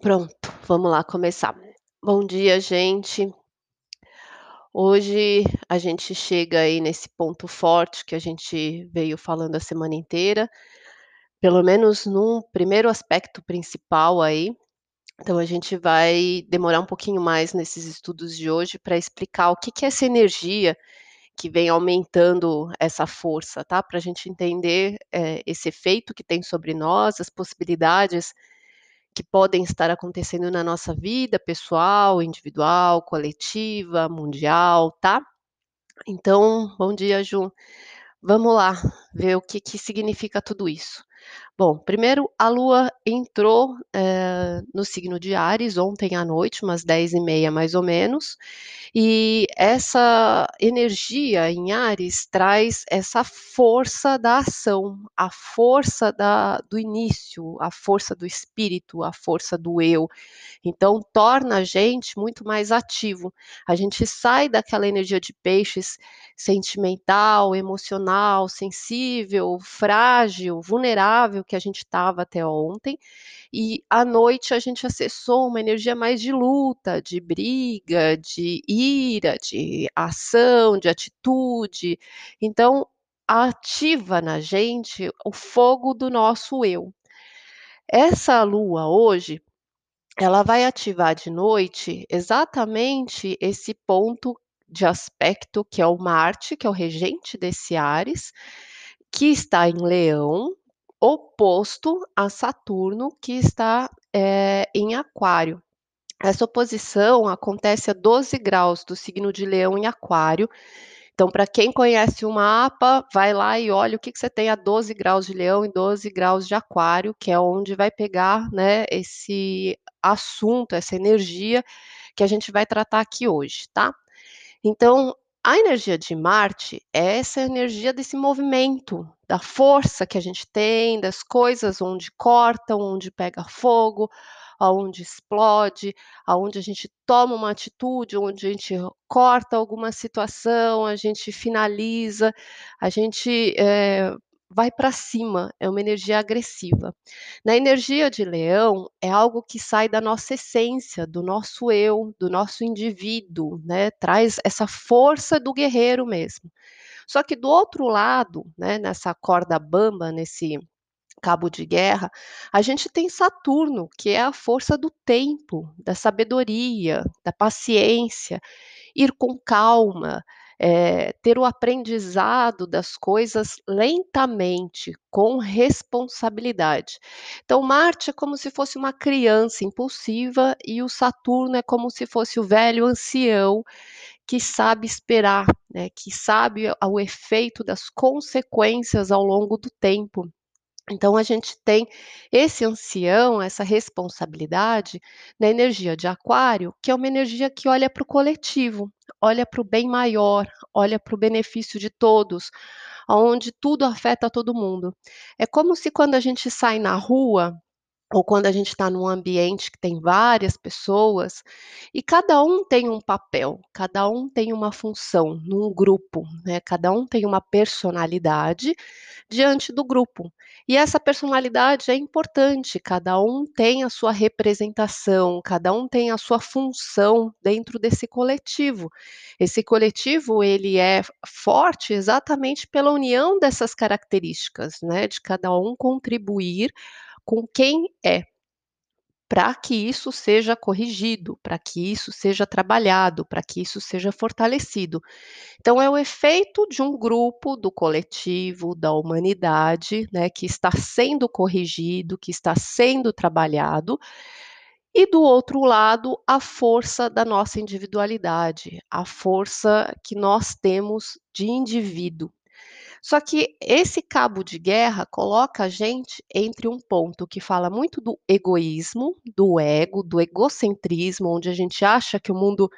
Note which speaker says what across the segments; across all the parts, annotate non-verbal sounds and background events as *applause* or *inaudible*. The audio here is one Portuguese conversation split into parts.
Speaker 1: Pronto, vamos lá começar. Bom dia, gente. Hoje a gente chega aí nesse ponto forte que a gente veio falando a semana inteira, pelo menos num primeiro aspecto principal aí. Então a gente vai demorar um pouquinho mais nesses estudos de hoje para explicar o que que é essa energia que vem aumentando essa força, tá? Para a gente entender, eh, esse efeito que tem sobre nós, as possibilidades que podem estar acontecendo na nossa vida pessoal, individual, coletiva, mundial, tá? Então, bom dia, Ju. Vamos lá ver o que que significa tudo isso. Bom, primeiro a Lua entrou, eh, no signo de Áries ontem à noite, umas 10h30 mais ou menos, e essa energia em Áries traz essa força da ação, a força da do início, a força do espírito, a força do eu. Então torna a gente muito mais ativo. A gente sai daquela energia de peixes sentimental, emocional, sensível, frágil, vulnerável que a gente estava até ontem, e à noite a gente acessou uma energia mais de luta, de briga, de ira, de ação, de atitude. Então, ativa na gente o fogo do nosso eu. Essa lua hoje, ela vai ativar de noite exatamente esse ponto de aspecto que é o Marte, que é o regente desse Áries, que está em Leão, oposto a Saturno, que está, eh, em Aquário. Essa oposição acontece a 12 graus do signo de Leão em Aquário. Então, para quem conhece o mapa, vai lá e olha o que que você tem a 12 graus de Leão e 12 graus de Aquário, que é onde vai pegar, né, esse assunto, essa energia que a gente vai tratar aqui hoje, tá? Então, a energia de Marte é essa energia desse movimento, da força que a gente tem, das coisas onde cortam, onde pega fogo, aonde explode, aonde a gente toma uma atitude, onde a gente corta alguma situação, a gente finaliza, a gente, eh, vai para cima, é uma energia agressiva. Na energia de Leão, é algo que sai da nossa essência, do nosso eu, do nosso indivíduo, né, traz essa força do guerreiro mesmo. Só que do outro lado, né, nessa corda bamba, nesse cabo de guerra, a gente tem Saturno, que é a força do tempo, da sabedoria, da paciência, ir com calma, eh, ter o aprendizado das coisas lentamente, com responsabilidade. Então Marte é como se fosse uma criança impulsiva e o Saturno é como se fosse o velho ancião que sabe esperar, né, que sabe o efeito das consequências ao longo do tempo. Então a gente tem esse ancião, essa responsabilidade na energia de Aquário, que é uma energia que olha para o coletivo, olha para o bem maior, olha para o benefício de todos, aonde tudo afeta todo mundo. É como se quando a gente sai na rua, ou quando a gente está num ambiente que tem várias pessoas, e cada um tem um papel, cada um tem uma função num grupo, né, cada um tem uma personalidade diante do grupo. E essa personalidade é importante, cada um tem a sua representação, cada um tem a sua função dentro desse coletivo. Esse coletivo ele é forte exatamente pela união dessas características, né, de cada um contribuir com quem é. Para que isso seja corrigido, para que isso seja trabalhado, para que isso seja fortalecido. Então é o efeito de um grupo, do coletivo, da humanidade, né, que está sendo corrigido, que está sendo trabalhado, e do outro lado, a força da nossa individualidade, a força que nós temos de indivíduo. Só que esse cabo de guerra coloca a gente entre um ponto que fala muito do egoísmo, do ego, do egocentrismo, onde a gente acha que o mundo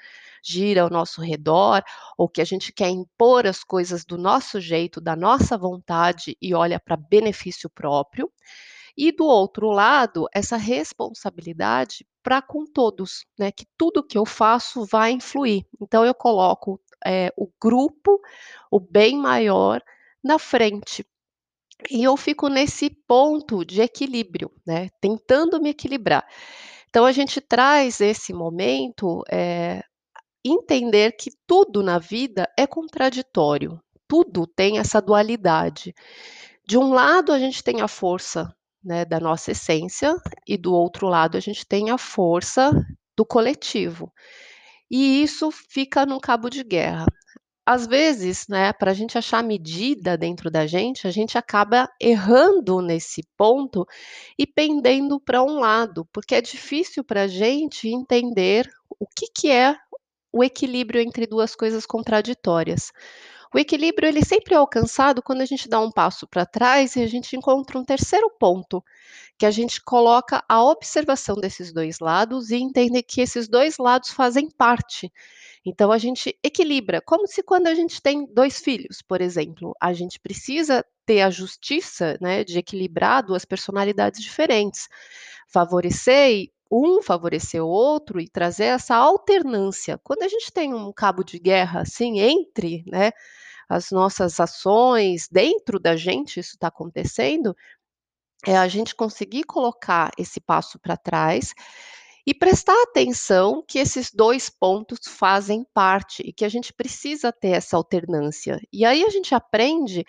Speaker 1: gira ao nosso redor, ou que a gente quer impor as coisas do nosso jeito, da nossa vontade e olha para benefício próprio. E do outro lado, essa responsabilidade para com todos, né, que tudo que eu faço vai influir. Então eu coloco, eh, o grupo, o bem maior, na frente. E eu fico nesse ponto de equilíbrio, né, tentando me equilibrar. Então a gente traz esse momento, eh, entender que tudo na vida é contraditório, tudo tem essa dualidade. De um lado a gente tem a força, né, da nossa essência e do outro lado a gente tem a força do coletivo. E isso fica num cabo de guerra. Às vezes, né, pra gente achar medida dentro da gente, a gente acaba errando nesse ponto e pendendo pra um lado, porque é difícil pra gente entender o que que é o equilíbrio entre 2 coisas contraditórias. O equilíbrio ele sempre é alcançado quando a gente dá um passo pra trás e a gente encontra um terceiro ponto, que a gente coloca a observação desses 2 lados e entender que esses 2 lados fazem parte. Então a gente equilibra, como se quando a gente tem 2 filhos, por exemplo, a gente precisa ter a justiça, né, de equilibrar 2 personalidades diferentes, favorecer um favorecer o outro e trazer essa alternância. Quando a gente tem um cabo de guerra, assim, entre, né, as nossas ações, dentro da gente isso tá acontecendo, é a gente conseguir colocar esse passo pra trás e prestar atenção que esses 2 pontos fazem parte e que a gente precisa ter essa alternância. E aí a gente aprende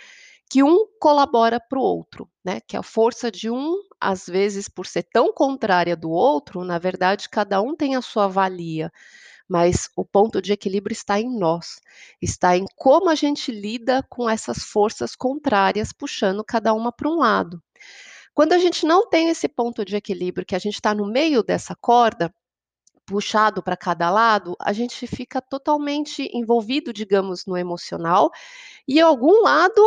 Speaker 1: que um colabora para o outro, né, que a força de um, às vezes, por ser tão contrária do outro, na verdade cada um tem a sua valia, mas o ponto de equilíbrio está em nós, está em como a gente lida com essas forças contrárias puxando cada uma pra um lado. Quando a gente não tem esse ponto de equilíbrio, que a gente tá no meio dessa corda, puxado pra cada lado, a gente fica totalmente envolvido, digamos, no emocional, e algum lado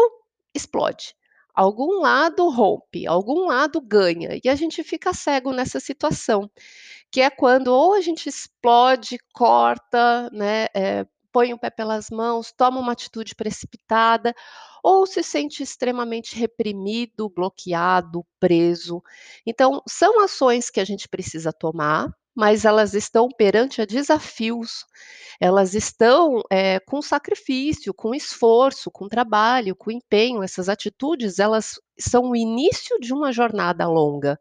Speaker 1: explode, algum lado rompe, algum lado ganha, e a gente fica cego nessa situação, que é quando ou a gente explode, corta, né, eh, põe o pé pelas mãos, toma uma atitude precipitada, ou se sente extremamente reprimido, bloqueado, preso. Então, são ações que a gente precisa tomar, mas elas estão perante a desafios, elas estão, eh, com sacrifício, com esforço, com trabalho, com empenho, essas atitudes elas são o início de uma jornada longa,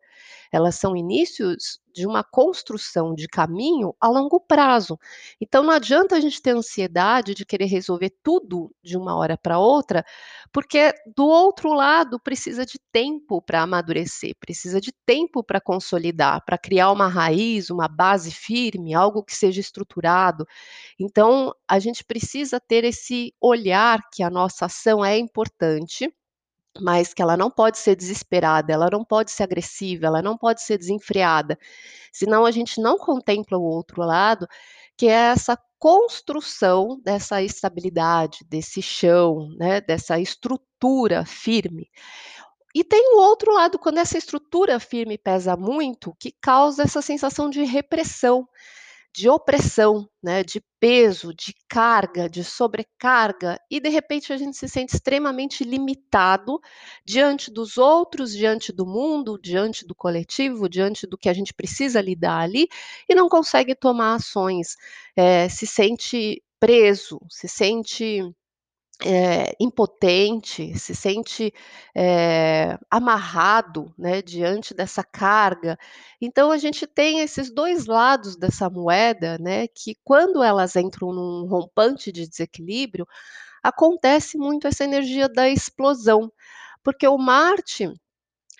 Speaker 1: elas são inícios de uma construção de caminho a longo prazo. Então não adianta a gente ter ansiedade de querer resolver tudo de uma hora pra outra, porque do outro lado precisa de tempo pra amadurecer, precisa de tempo pra consolidar, pra criar uma raiz, uma base firme, algo que seja estruturado. Então, a gente precisa ter esse olhar que a nossa ação é importante, mas que ela não pode ser desesperada, ela não pode ser agressiva, ela não pode ser desenfreada, senão a gente não contempla o outro lado, que é essa construção dessa estabilidade, desse chão, né, dessa estrutura firme. E tem o outro lado, quando essa estrutura firme pesa muito, que causa essa sensação de repressão, de opressão, né, de peso, de carga, de sobrecarga, e de repente a gente se sente extremamente limitado diante dos outros, diante do mundo, diante do coletivo, diante do que a gente precisa lidar ali, e não consegue tomar ações, eh, se sente preso, se sente, eh, impotente, se sente, eh, amarrado, né, diante dessa carga. Então a gente tem esses 2 lados dessa moeda, né, que quando elas entram num rompante de desequilíbrio, acontece muito essa energia da explosão, porque o Marte,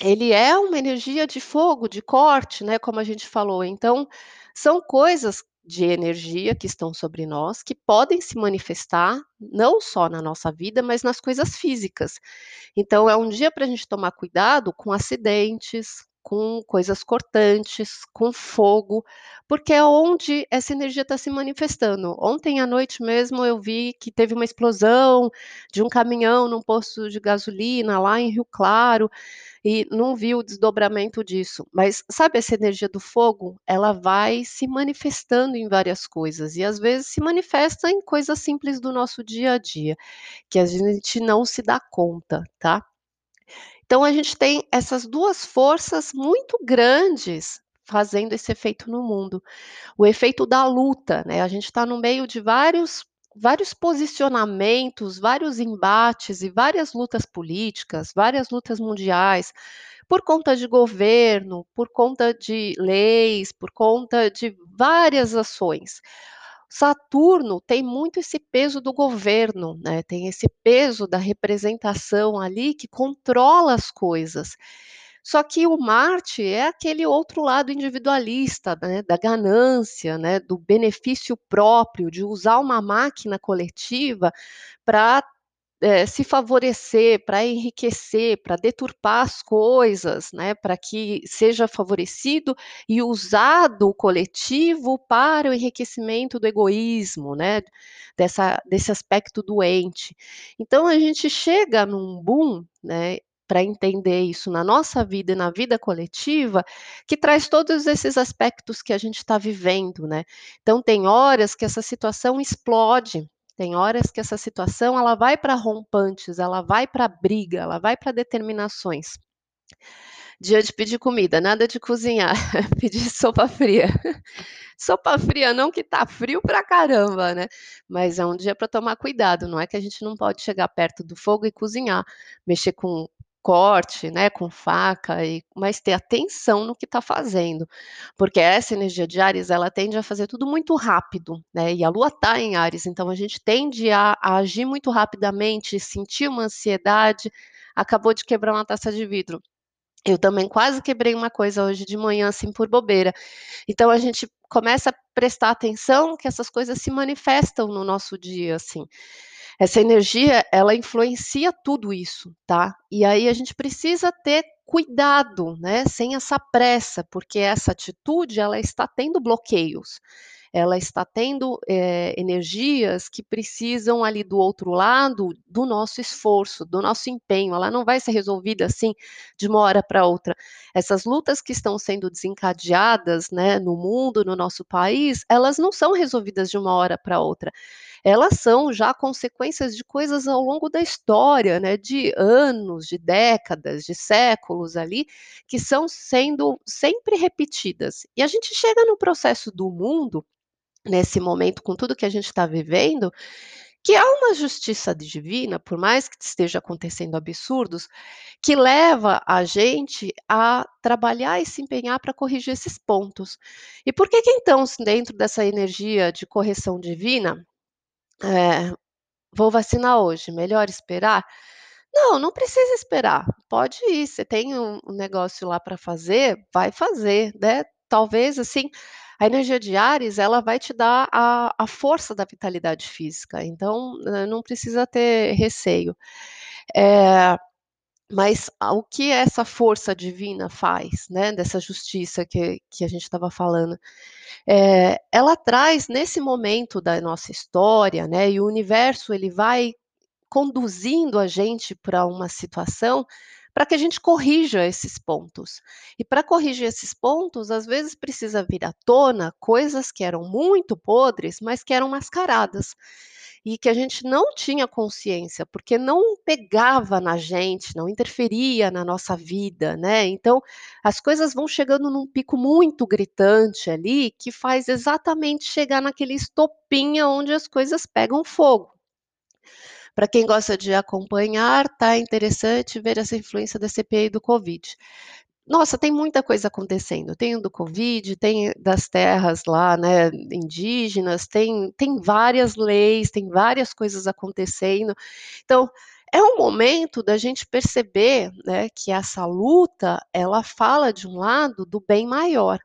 Speaker 1: ele é uma energia de fogo, de corte, né, como a gente falou, então são coisas de energia que estão sobre nós, que podem se manifestar, não só na nossa vida, mas nas coisas físicas. Então é um dia pra gente tomar cuidado com acidentes, com coisas cortantes, com fogo, porque é onde essa energia tá se manifestando. Ontem à noite mesmo eu vi que teve uma explosão de um caminhão num posto de gasolina lá em Rio Claro, e não vi o desdobramento disso, mas sabe essa energia do fogo? Ela vai se manifestando em várias coisas, e às vezes se manifesta em coisas simples do nosso dia a dia, que a gente não se dá conta, tá. Então a gente tem essas 2 forças muito grandes fazendo esse efeito no mundo. O efeito da luta, né, a gente tá no meio de vários vários posicionamentos, vários embates e várias lutas políticas, várias lutas mundiais, por conta de governo, por conta de leis, por conta de várias ações. Saturno tem muito esse peso do governo, né, tem esse peso da representação ali que controla as coisas. Só que o Marte é aquele outro lado individualista, né, da ganância, né, do benefício próprio, de usar uma máquina coletiva para eh, se favorecer, para enriquecer, para deturpar as coisas, né, para que seja favorecido e usado o coletivo para o enriquecimento do egoísmo, né, dessa, desse aspecto doente. Então a gente chega num boom, né, para entender isso na nossa vida e na vida coletiva, que traz todos esses aspectos que a gente está vivendo, né? Então tem horas que essa situação explode, tem horas que essa situação ela vai para rompantes, ela vai para briga, ela vai para determinações. Dia de pedir comida, nada de cozinhar, *laughs* pedir sopa fria. Sopa fria não, que tá frio pra caramba, né? Mas é um dia para tomar cuidado, não é que a gente não pode chegar perto do fogo e cozinhar, mexer com corte, né, com faca, e, mas ter atenção no que está fazendo, porque essa energia de Ares ela tende a fazer tudo muito rápido, né, e a Lua está em Ares, então a gente tende a, a agir muito rapidamente, sentir uma ansiedade. Acabou de quebrar uma taça de vidro. Eu também quase quebrei uma coisa hoje de manhã, assim, por bobeira. Então a gente começa a prestar atenção que essas coisas se manifestam no nosso dia, assim. Essa energia, ela influencia tudo isso, tá? E aí a gente precisa ter cuidado, né? Sem essa pressa, porque essa atitude, ela está tendo bloqueios ela está tendo é, energias que precisam ali do outro lado do nosso esforço, do nosso empenho. Ela não vai ser resolvida assim de uma hora para outra. Essas lutas que estão sendo desencadeadas, né, no mundo, no nosso país, elas não são resolvidas de uma hora para outra elas são já consequências de coisas ao longo da história, né, de anos, de décadas, de séculos ali, que são sendo sempre repetidas. E a gente chega no processo do mundo nesse momento, com tudo que a gente está vivendo, que há uma justiça divina, por mais que esteja acontecendo absurdos, que leva a gente a trabalhar e se empenhar para corrigir esses pontos. E por que, que então, dentro dessa energia de correção divina, é, vou vacinar hoje, melhor esperar? Não, não precisa esperar. Pode ir. Você tem um, negócio lá para fazer, vai fazer, né? Talvez assim a energia de Ares, ela vai te dar a, a força da vitalidade física, então eh, não precisa ter receio. É, mas o que essa força divina faz, né, dessa justiça que, que a gente estava falando? É, ela traz nesse momento da nossa história, né, e o universo ele vai conduzindo a gente para uma situação para que a gente corrija esses pontos. E para corrigir esses pontos, às vezes precisa vir à tona coisas que eram muito podres, mas que eram mascaradas. E que a gente não tinha consciência, porque não pegava na gente, não interferia na nossa vida, né? Então, as coisas vão chegando num pico muito gritante ali, que faz exatamente chegar naquele estopinha onde as coisas pegam fogo. Para quem gosta de acompanhar, tá interessante ver essa influência da CPI do Covid. Nossa, tem muita coisa acontecendo. Tem o do Covid, tem das terras lá, né, indígenas, tem, tem várias leis, tem várias coisas acontecendo. Então, é um momento da gente perceber né, que essa luta, ela fala de um lado do bem maior.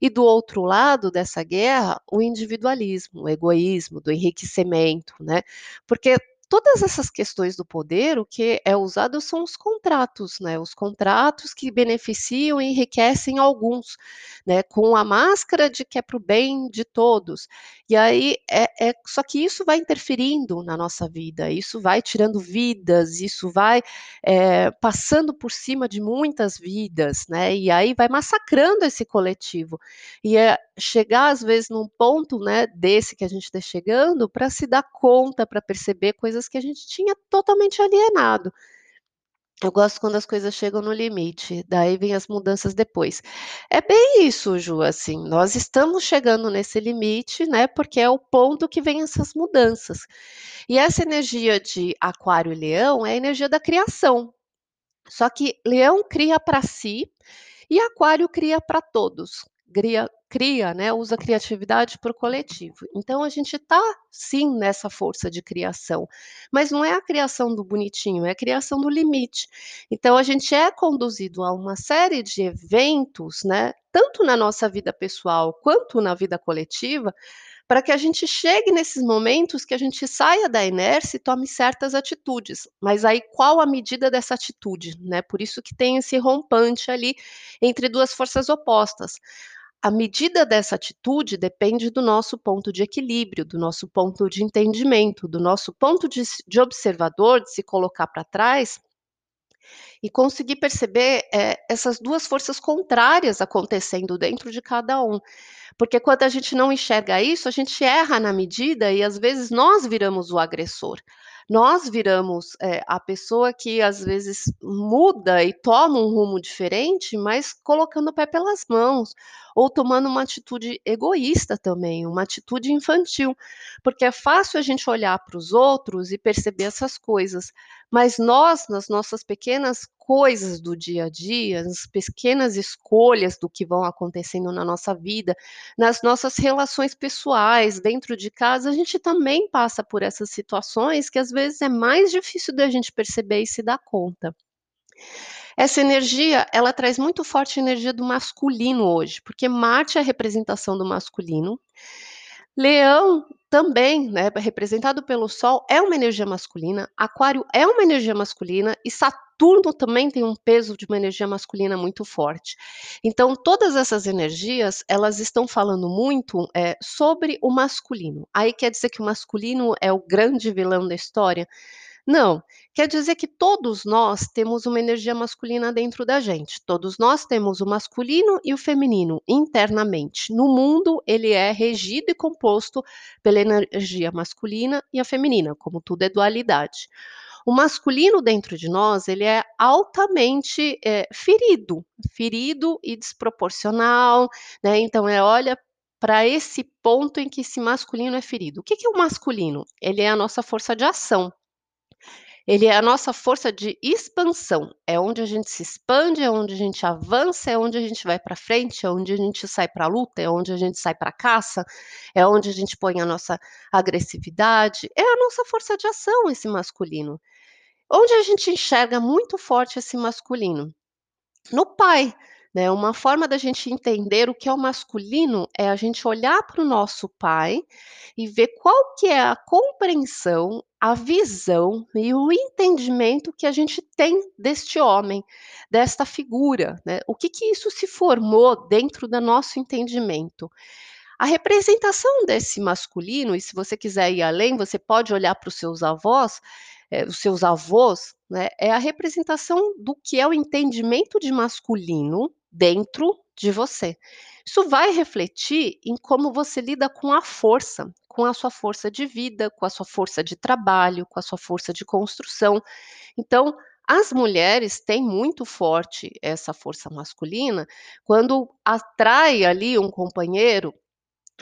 Speaker 1: E do outro lado dessa guerra, o individualismo, o egoísmo, do enriquecimento, né? Porque todas essas questões do poder, o que é usado são os contratos, né? Os contratos que beneficiam e enriquecem alguns, né? Com a máscara de que é para o bem de todos. E aí é, é, só que isso vai interferindo na nossa vida, isso vai tirando vidas, isso vai é, passando por cima de muitas vidas, né? E aí vai massacrando esse coletivo. E é chegar às vezes num ponto, né, desse que a gente está chegando, para se dar conta, para perceber coisas coisas que a gente tinha totalmente alienado. Eu gosto quando as coisas chegam no limite, daí vem as mudanças depois. É bem isso, Ju, assim, nós estamos chegando nesse limite, né, porque é o ponto que vem essas mudanças. E essa energia de aquário e leão é a energia da criação, Só que Leão cria para si e Aquário cria para todos. Cria, cria, né, usa criatividade para o coletivo. Então a gente está sim nessa força de criação, mas não é a criação do bonitinho, é a criação do limite. Então a gente é conduzido a uma série de eventos, né, tanto na nossa vida pessoal quanto na vida coletiva, para que a gente chegue nesses momentos que a gente saia da inércia e tome certas atitudes. Mas aí qual a medida dessa atitude, né? Por isso que tem esse rompante ali entre duas forças opostas. A medida dessa atitude depende do nosso ponto de equilíbrio, do nosso ponto de entendimento, do nosso ponto de, de observador, de se colocar para trás e conseguir perceber é, essas duas forças contrárias acontecendo dentro de cada um. Porque quando a gente não enxerga isso, a gente erra na medida e às vezes nós viramos o agressor. Nós viramos é, a pessoa que às vezes muda e toma um rumo diferente, mas colocando o pé pelas mãos, ou tomando uma atitude egoísta também, uma atitude infantil, porque é fácil a gente olhar para os outros e perceber essas coisas, mas nós, nas nossas pequenas coisas do dia a dia, nas pequenas escolhas do que vão acontecendo na nossa vida, nas nossas relações pessoais, dentro de casa, a gente também passa por essas situações que às vezes é mais difícil da gente perceber e se dar conta. Essa energia, ela traz muito forte a energia do masculino hoje, porque Marte é a representação do masculino. Leão também, né, representado pelo Sol, é uma energia masculina, Aquário é uma energia masculina e Saturno também tem um peso de uma energia masculina muito forte. Então, todas essas energias, elas estão falando muito é, sobre o masculino. Aí quer dizer que o masculino é o grande vilão da história? Não, quer dizer que todos nós temos uma energia masculina dentro da gente. Todos nós temos o masculino e o feminino internamente. No mundo, ele é regido e composto pela energia masculina e a feminina, como tudo é dualidade. O masculino dentro de nós, ele é altamente é, ferido, ferido e desproporcional, né? Então, é olha para esse ponto em que esse masculino é ferido. O que, que é o masculino? Ele é a nossa força de ação. Ele é a nossa força de expansão, é onde a gente se expande, é onde a gente avança, é onde a gente vai para frente, é onde a gente sai para a luta, é onde a gente sai para a caça, é onde a gente põe a nossa agressividade, é a nossa força de ação esse masculino. Onde a gente enxerga muito forte esse masculino? No pai, né, uma forma da gente entender o que é o masculino é a gente olhar para o nosso pai e ver qual que é a compreensão, a visão e o entendimento que a gente tem deste homem, desta figura, né? O que que isso se formou dentro do nosso entendimento? A representação desse masculino, e se você quiser ir além, você pode olhar para os seus avós, é, os seus avós, né, é a representação do que é o entendimento de masculino dentro de você. Isso vai refletir em como você lida com a força, com a sua força de vida, com a sua força de trabalho, com a sua força de construção. Então, as mulheres têm muito forte essa força masculina quando atrai ali um companheiro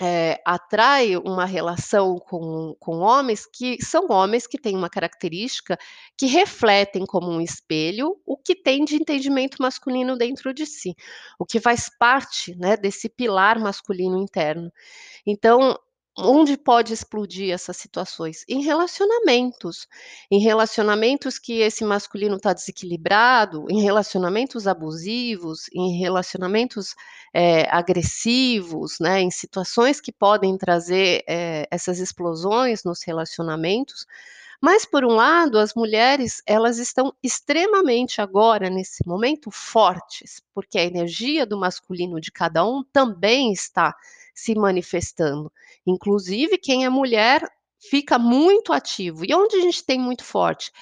Speaker 1: é, atrai uma relação com, com homens que são homens que têm uma característica que refletem como um espelho o que tem de entendimento masculino dentro de si, o que faz parte né, desse pilar masculino interno. Então, Onde pode explodir essas situações? Em relacionamentos. Em relacionamentos que esse masculino está desequilibrado, em relacionamentos abusivos, em relacionamentos é, agressivos, né, em situações que podem trazer é, essas explosões nos relacionamentos. Mas, por um lado, as mulheres, elas estão extremamente agora, nesse momento, fortes, porque a energia do masculino de cada um também está se manifestando. Inclusive, quem é mulher fica muito ativo. E onde a gente tem muito forte?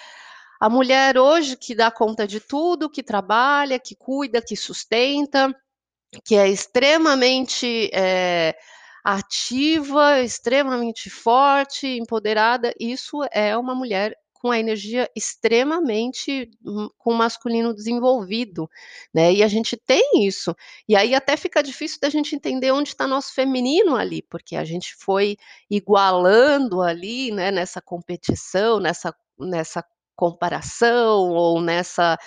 Speaker 1: A mulher hoje que dá conta de tudo, que trabalha, que cuida, que sustenta, que é extremamente é, ativa, extremamente forte, empoderada, isso é uma mulher com a energia extremamente hum, com o masculino desenvolvido, né? E a gente tem isso. E aí até fica difícil da gente entender onde está nosso feminino ali, porque a gente foi igualando ali, né, nessa competição, nessa nessa comparação ou nessa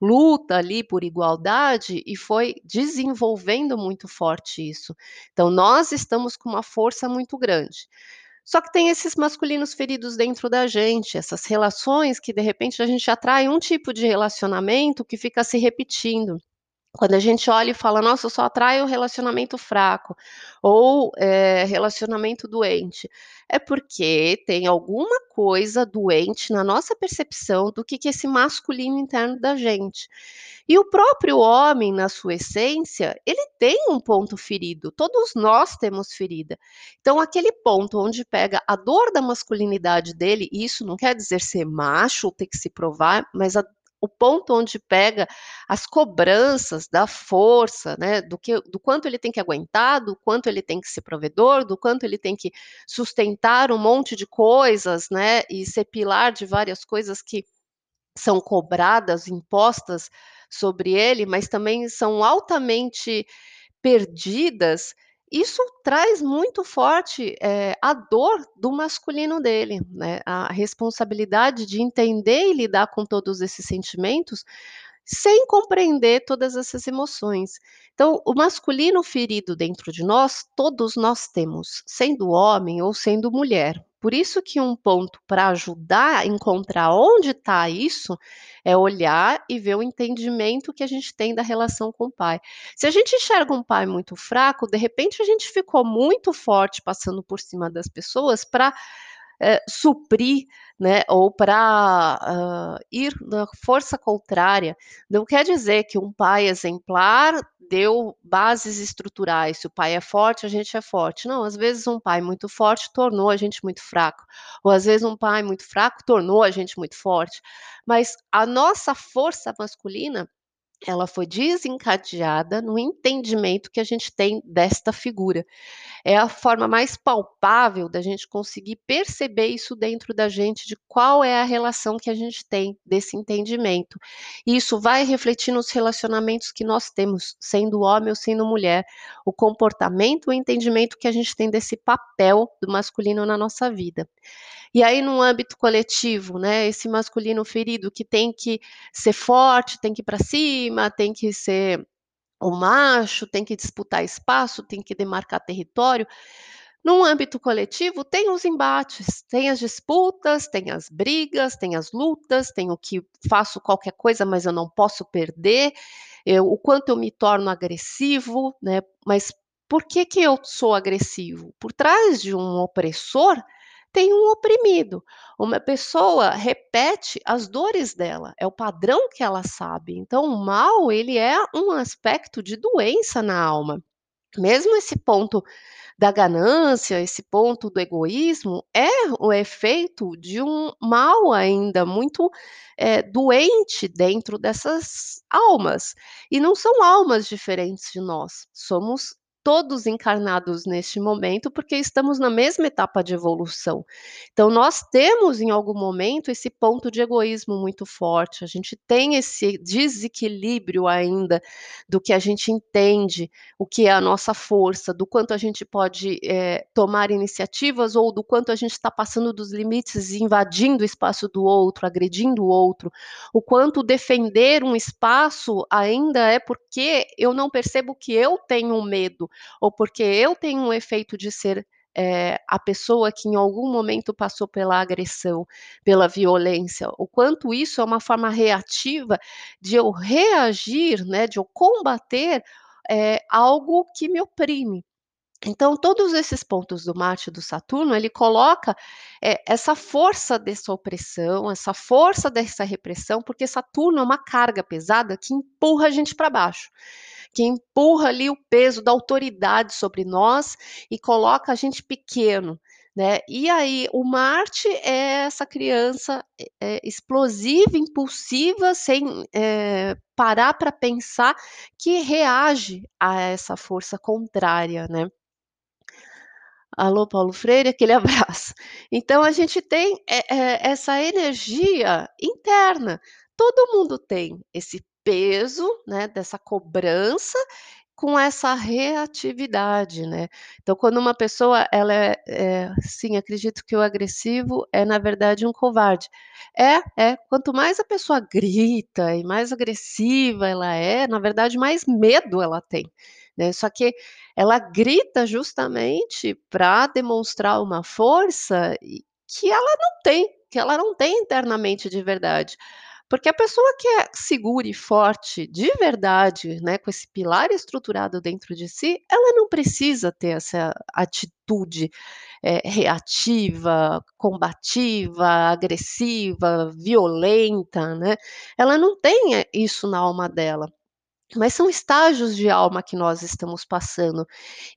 Speaker 1: luta ali por igualdade e foi desenvolvendo muito forte isso. Então nós estamos com uma força muito grande. Só que tem esses masculinos feridos dentro da gente, essas relações que de repente a gente atrai um tipo de relacionamento que fica se repetindo. Quando a gente olha e fala: "Nossa, eu só atraio relacionamento fraco", ou, eh, relacionamento doente, é porque tem alguma coisa doente na nossa percepção do que que é esse masculino interno da gente. E o próprio homem, na sua essência, ele tem um ponto ferido, todos nós temos ferida. Então aquele ponto onde pega a dor da masculinidade dele, isso não quer dizer ser macho, ter que se provar, mas a o ponto onde pega as cobranças da força, né, do que do quanto ele tem que aguentar, do quanto ele tem que ser provedor, do quanto ele tem que sustentar um monte de coisas, né, e ser pilar de várias coisas que são cobradas, impostas sobre ele, mas também são altamente perdidas, isso traz muito forte, eh, a dor do masculino dele, né, a responsabilidade de entender e lidar com todos esses sentimentos, sem compreender todas essas emoções. Então, o masculino ferido dentro de nós, todos nós temos, sendo homem ou sendo mulher. Por isso que um ponto para ajudar a encontrar onde está isso, é olhar e ver o entendimento que a gente tem da relação com o pai. Se a gente enxerga um pai muito fraco, de repente a gente ficou muito forte passando por cima das pessoas para eh, suprir, né, ou para uh, ir na força contrária. Não quer dizer que um pai exemplar deu bases estruturais. Se o pai é forte, a gente é forte. Não, às vezes um pai muito forte tornou a gente muito fraco, ou às vezes um pai muito fraco tornou a gente muito forte. Mas a nossa força masculina ela foi desencadeada no entendimento que a gente tem desta figura. É a forma mais palpável da gente conseguir perceber isso dentro da gente, de qual é a relação que a gente tem desse entendimento. E isso vai refletir nos relacionamentos que nós temos, sendo homem ou sendo mulher, o comportamento, o entendimento que a gente tem desse papel do masculino na nossa vida. E aí, num âmbito coletivo, né, esse masculino ferido que tem que ser forte, tem que ir para cima, tem que ser o macho, tem que disputar espaço, tem que demarcar território. Num âmbito coletivo, tem os embates, tem as disputas, tem as brigas, tem as lutas, tem o que faço qualquer coisa, mas eu não posso perder, eu, o quanto eu me torno agressivo, né? Mas por que, que eu sou agressivo? Por trás de um opressor tem um oprimido. Uma pessoa repete as dores dela, é o padrão que ela sabe. Então, o mal, ele é um aspecto de doença na alma. Mesmo esse ponto da ganância, esse ponto do egoísmo, é o efeito de um mal ainda muito é, doente dentro dessas almas. E não são almas diferentes de nós, somos todos encarnados neste momento, porque estamos na mesma etapa de evolução. Então, nós temos em algum momento esse ponto de egoísmo muito forte, a gente tem esse desequilíbrio ainda do que a gente entende, o que é a nossa força, do quanto a gente pode é, tomar iniciativas ou do quanto a gente está passando dos limites e invadindo o espaço do outro, agredindo o outro, o quanto defender um espaço ainda é porque eu não percebo que eu tenho medo ou porque eu tenho um efeito de ser é, a pessoa que em algum momento passou pela agressão, pela violência, o quanto isso é uma forma reativa de eu reagir, né, de eu combater é, algo que me oprime. Então, todos esses pontos do Marte e do Saturno, ele coloca é, essa força dessa opressão, essa força dessa repressão, porque Saturno é uma carga pesada que empurra a gente para baixo que empurra ali o peso da autoridade sobre nós e coloca a gente pequeno. Né? E aí, o Marte é essa criança é, explosiva, impulsiva, sem é, parar para pensar, que reage a essa força contrária, né? Alô, Paulo Freire, aquele *laughs* abraço. Então, a gente tem é, é, essa energia interna. Todo mundo tem esse peso, né, dessa cobrança com essa reatividade, né. Então quando uma pessoa ela é é sim, acredito que o agressivo é na verdade um covarde. É, é, quanto mais a pessoa grita e mais agressiva ela é, na verdade mais medo ela tem, né, só que ela grita justamente para demonstrar uma força que ela não tem, que ela não tem internamente de verdade. Porque a pessoa que é segura e forte de verdade, né, com esse pilar estruturado dentro de si, ela não precisa ter essa atitude, eh, reativa, combativa, agressiva, violenta, né. Ela não tem, eh, isso na alma dela. Mas são estágios de alma que nós estamos passando.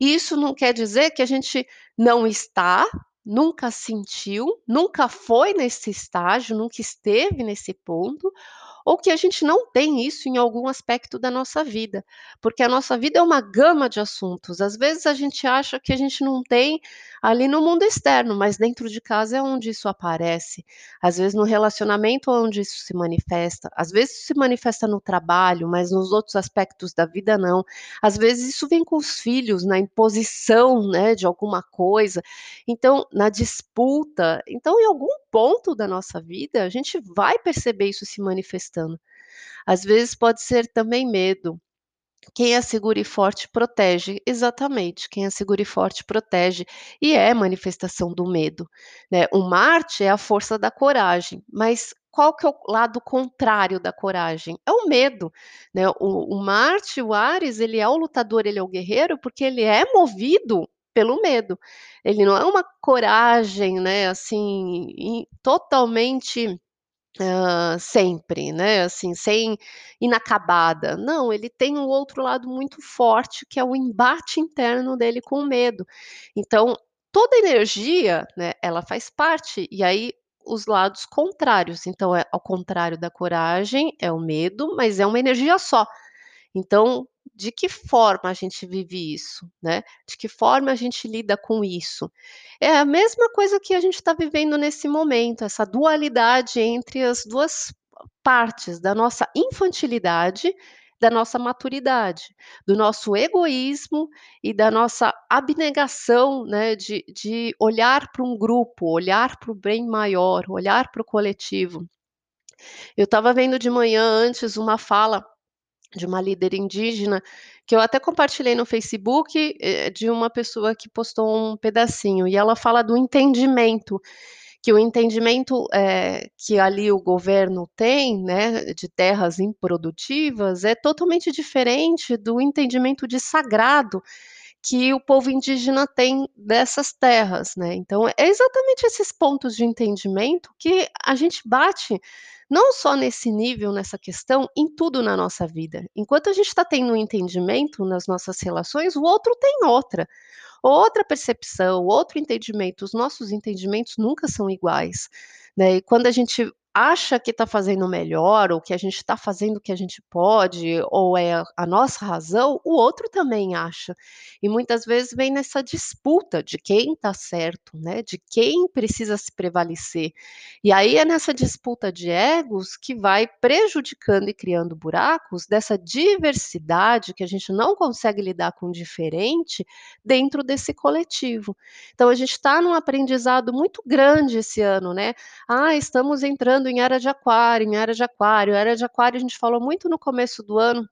Speaker 1: E isso não quer dizer que a gente não está, nunca sentiu, nunca foi nesse estágio, nunca esteve nesse ponto, ou que a gente não tem isso em algum aspecto da nossa vida, porque a nossa vida é uma gama de assuntos. Às vezes a gente acha que a gente não tem ali no mundo externo, mas dentro de casa é onde isso aparece. Às vezes no relacionamento é onde isso se manifesta, às vezes se manifesta no trabalho, mas nos outros aspectos da vida não. Às vezes isso vem com os filhos, na imposição, né, de alguma coisa. Então, na disputa, então em algum ponto da nossa vida a gente vai perceber isso se manifestando. Às vezes pode ser também medo. Quem é seguro e forte protege, exatamente, quem é seguro e forte protege, e é manifestação do medo, né. O Marte é a força da coragem, mas qual que é o lado contrário da coragem? É o medo, né. O o Marte, o Áries, ele é o lutador, ele é o guerreiro, porque ele é movido pelo medo. Ele não é uma coragem, né, assim, totalmente sempre, né, assim, sem inacabada. Não, ele tem um outro lado muito forte, que é o embate interno dele com o medo. Então, toda energia, né, ela faz parte, e aí os lados contrários. Então, é ao contrário da coragem, é o medo, mas é uma energia só. Então, de que forma a gente vive isso, né? De que forma a gente lida com isso? É a mesma coisa que a gente está vivendo nesse momento, essa dualidade entre as 2 partes da nossa infantilidade, da nossa maturidade, do nosso egoísmo e da nossa abnegação, né, de de olhar para um grupo, olhar para o bem maior, olhar para o coletivo. Eu estava vendo de manhã antes uma fala de uma líder indígena, que eu até compartilhei no Facebook, eh, de uma pessoa que postou um pedacinho, e ela fala do entendimento, que o entendimento, eh, que ali o governo tem, né, de terras improdutivas, é totalmente diferente do entendimento de sagrado que o povo indígena tem dessas terras, né. Então é exatamente esses pontos de entendimento que a gente bate, não só nesse nível, nessa questão, em tudo na nossa vida. Enquanto a gente está tendo um entendimento nas nossas relações, o outro tem outra. Outra percepção, outro entendimento. Os nossos entendimentos nunca são iguais, né. E quando a gente acha que está fazendo melhor, ou que a gente está fazendo o que a gente pode, ou é a nossa razão, o outro também acha. E muitas vezes vem nessa disputa de quem está certo, né, de quem precisa se prevalecer. E aí é nessa disputa de egos que vai prejudicando e criando buracos dessa diversidade que a gente não consegue lidar com o diferente dentro desse coletivo. Então a gente está num aprendizado muito grande esse ano, né. "Ah, estamos entrando em era de aquário, em era de aquário", era de aquário a gente falou muito no começo do ano,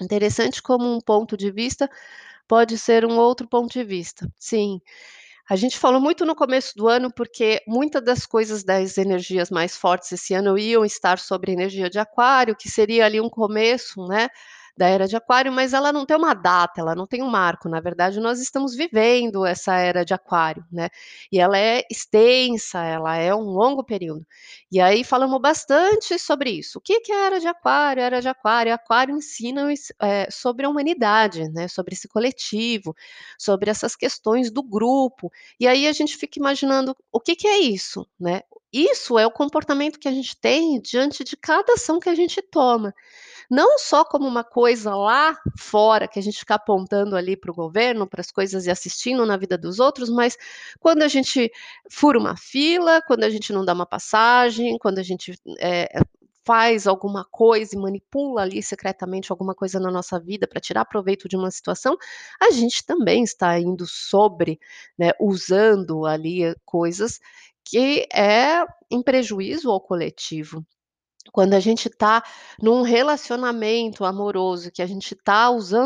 Speaker 1: interessante como um ponto de vista pode ser um outro ponto de vista. Sim, a gente falou muito no começo do ano, porque muita das coisas das energias mais fortes esse ano iam estar sobre energia de aquário, que seria ali um começo, né, da era de aquário, mas ela não tem uma data, ela não tem um marco, na verdade nós estamos vivendo essa era de aquário, né, e ela é extensa, ela é um longo período. E aí falamos bastante sobre isso. O que é a era de aquário? A era de aquário, aquário ensina eh, sobre a humanidade, né, sobre esse coletivo, sobre essas questões do grupo, e aí a gente fica imaginando o que que é isso, né. Isso é o comportamento que a gente tem diante de cada ação que a gente toma. Não só como uma coisa lá fora, que a gente fica apontando ali para o governo, para as coisas e assistindo na vida dos outros, mas quando a gente fura uma fila, quando a gente não dá uma passagem, quando a gente, eh, faz alguma coisa e manipula ali secretamente alguma coisa na nossa vida para tirar proveito de uma situação, a gente também está indo sobre, né, usando ali coisas que é em prejuízo ao coletivo. Quando a gente tá num relacionamento amoroso, que a gente tá usando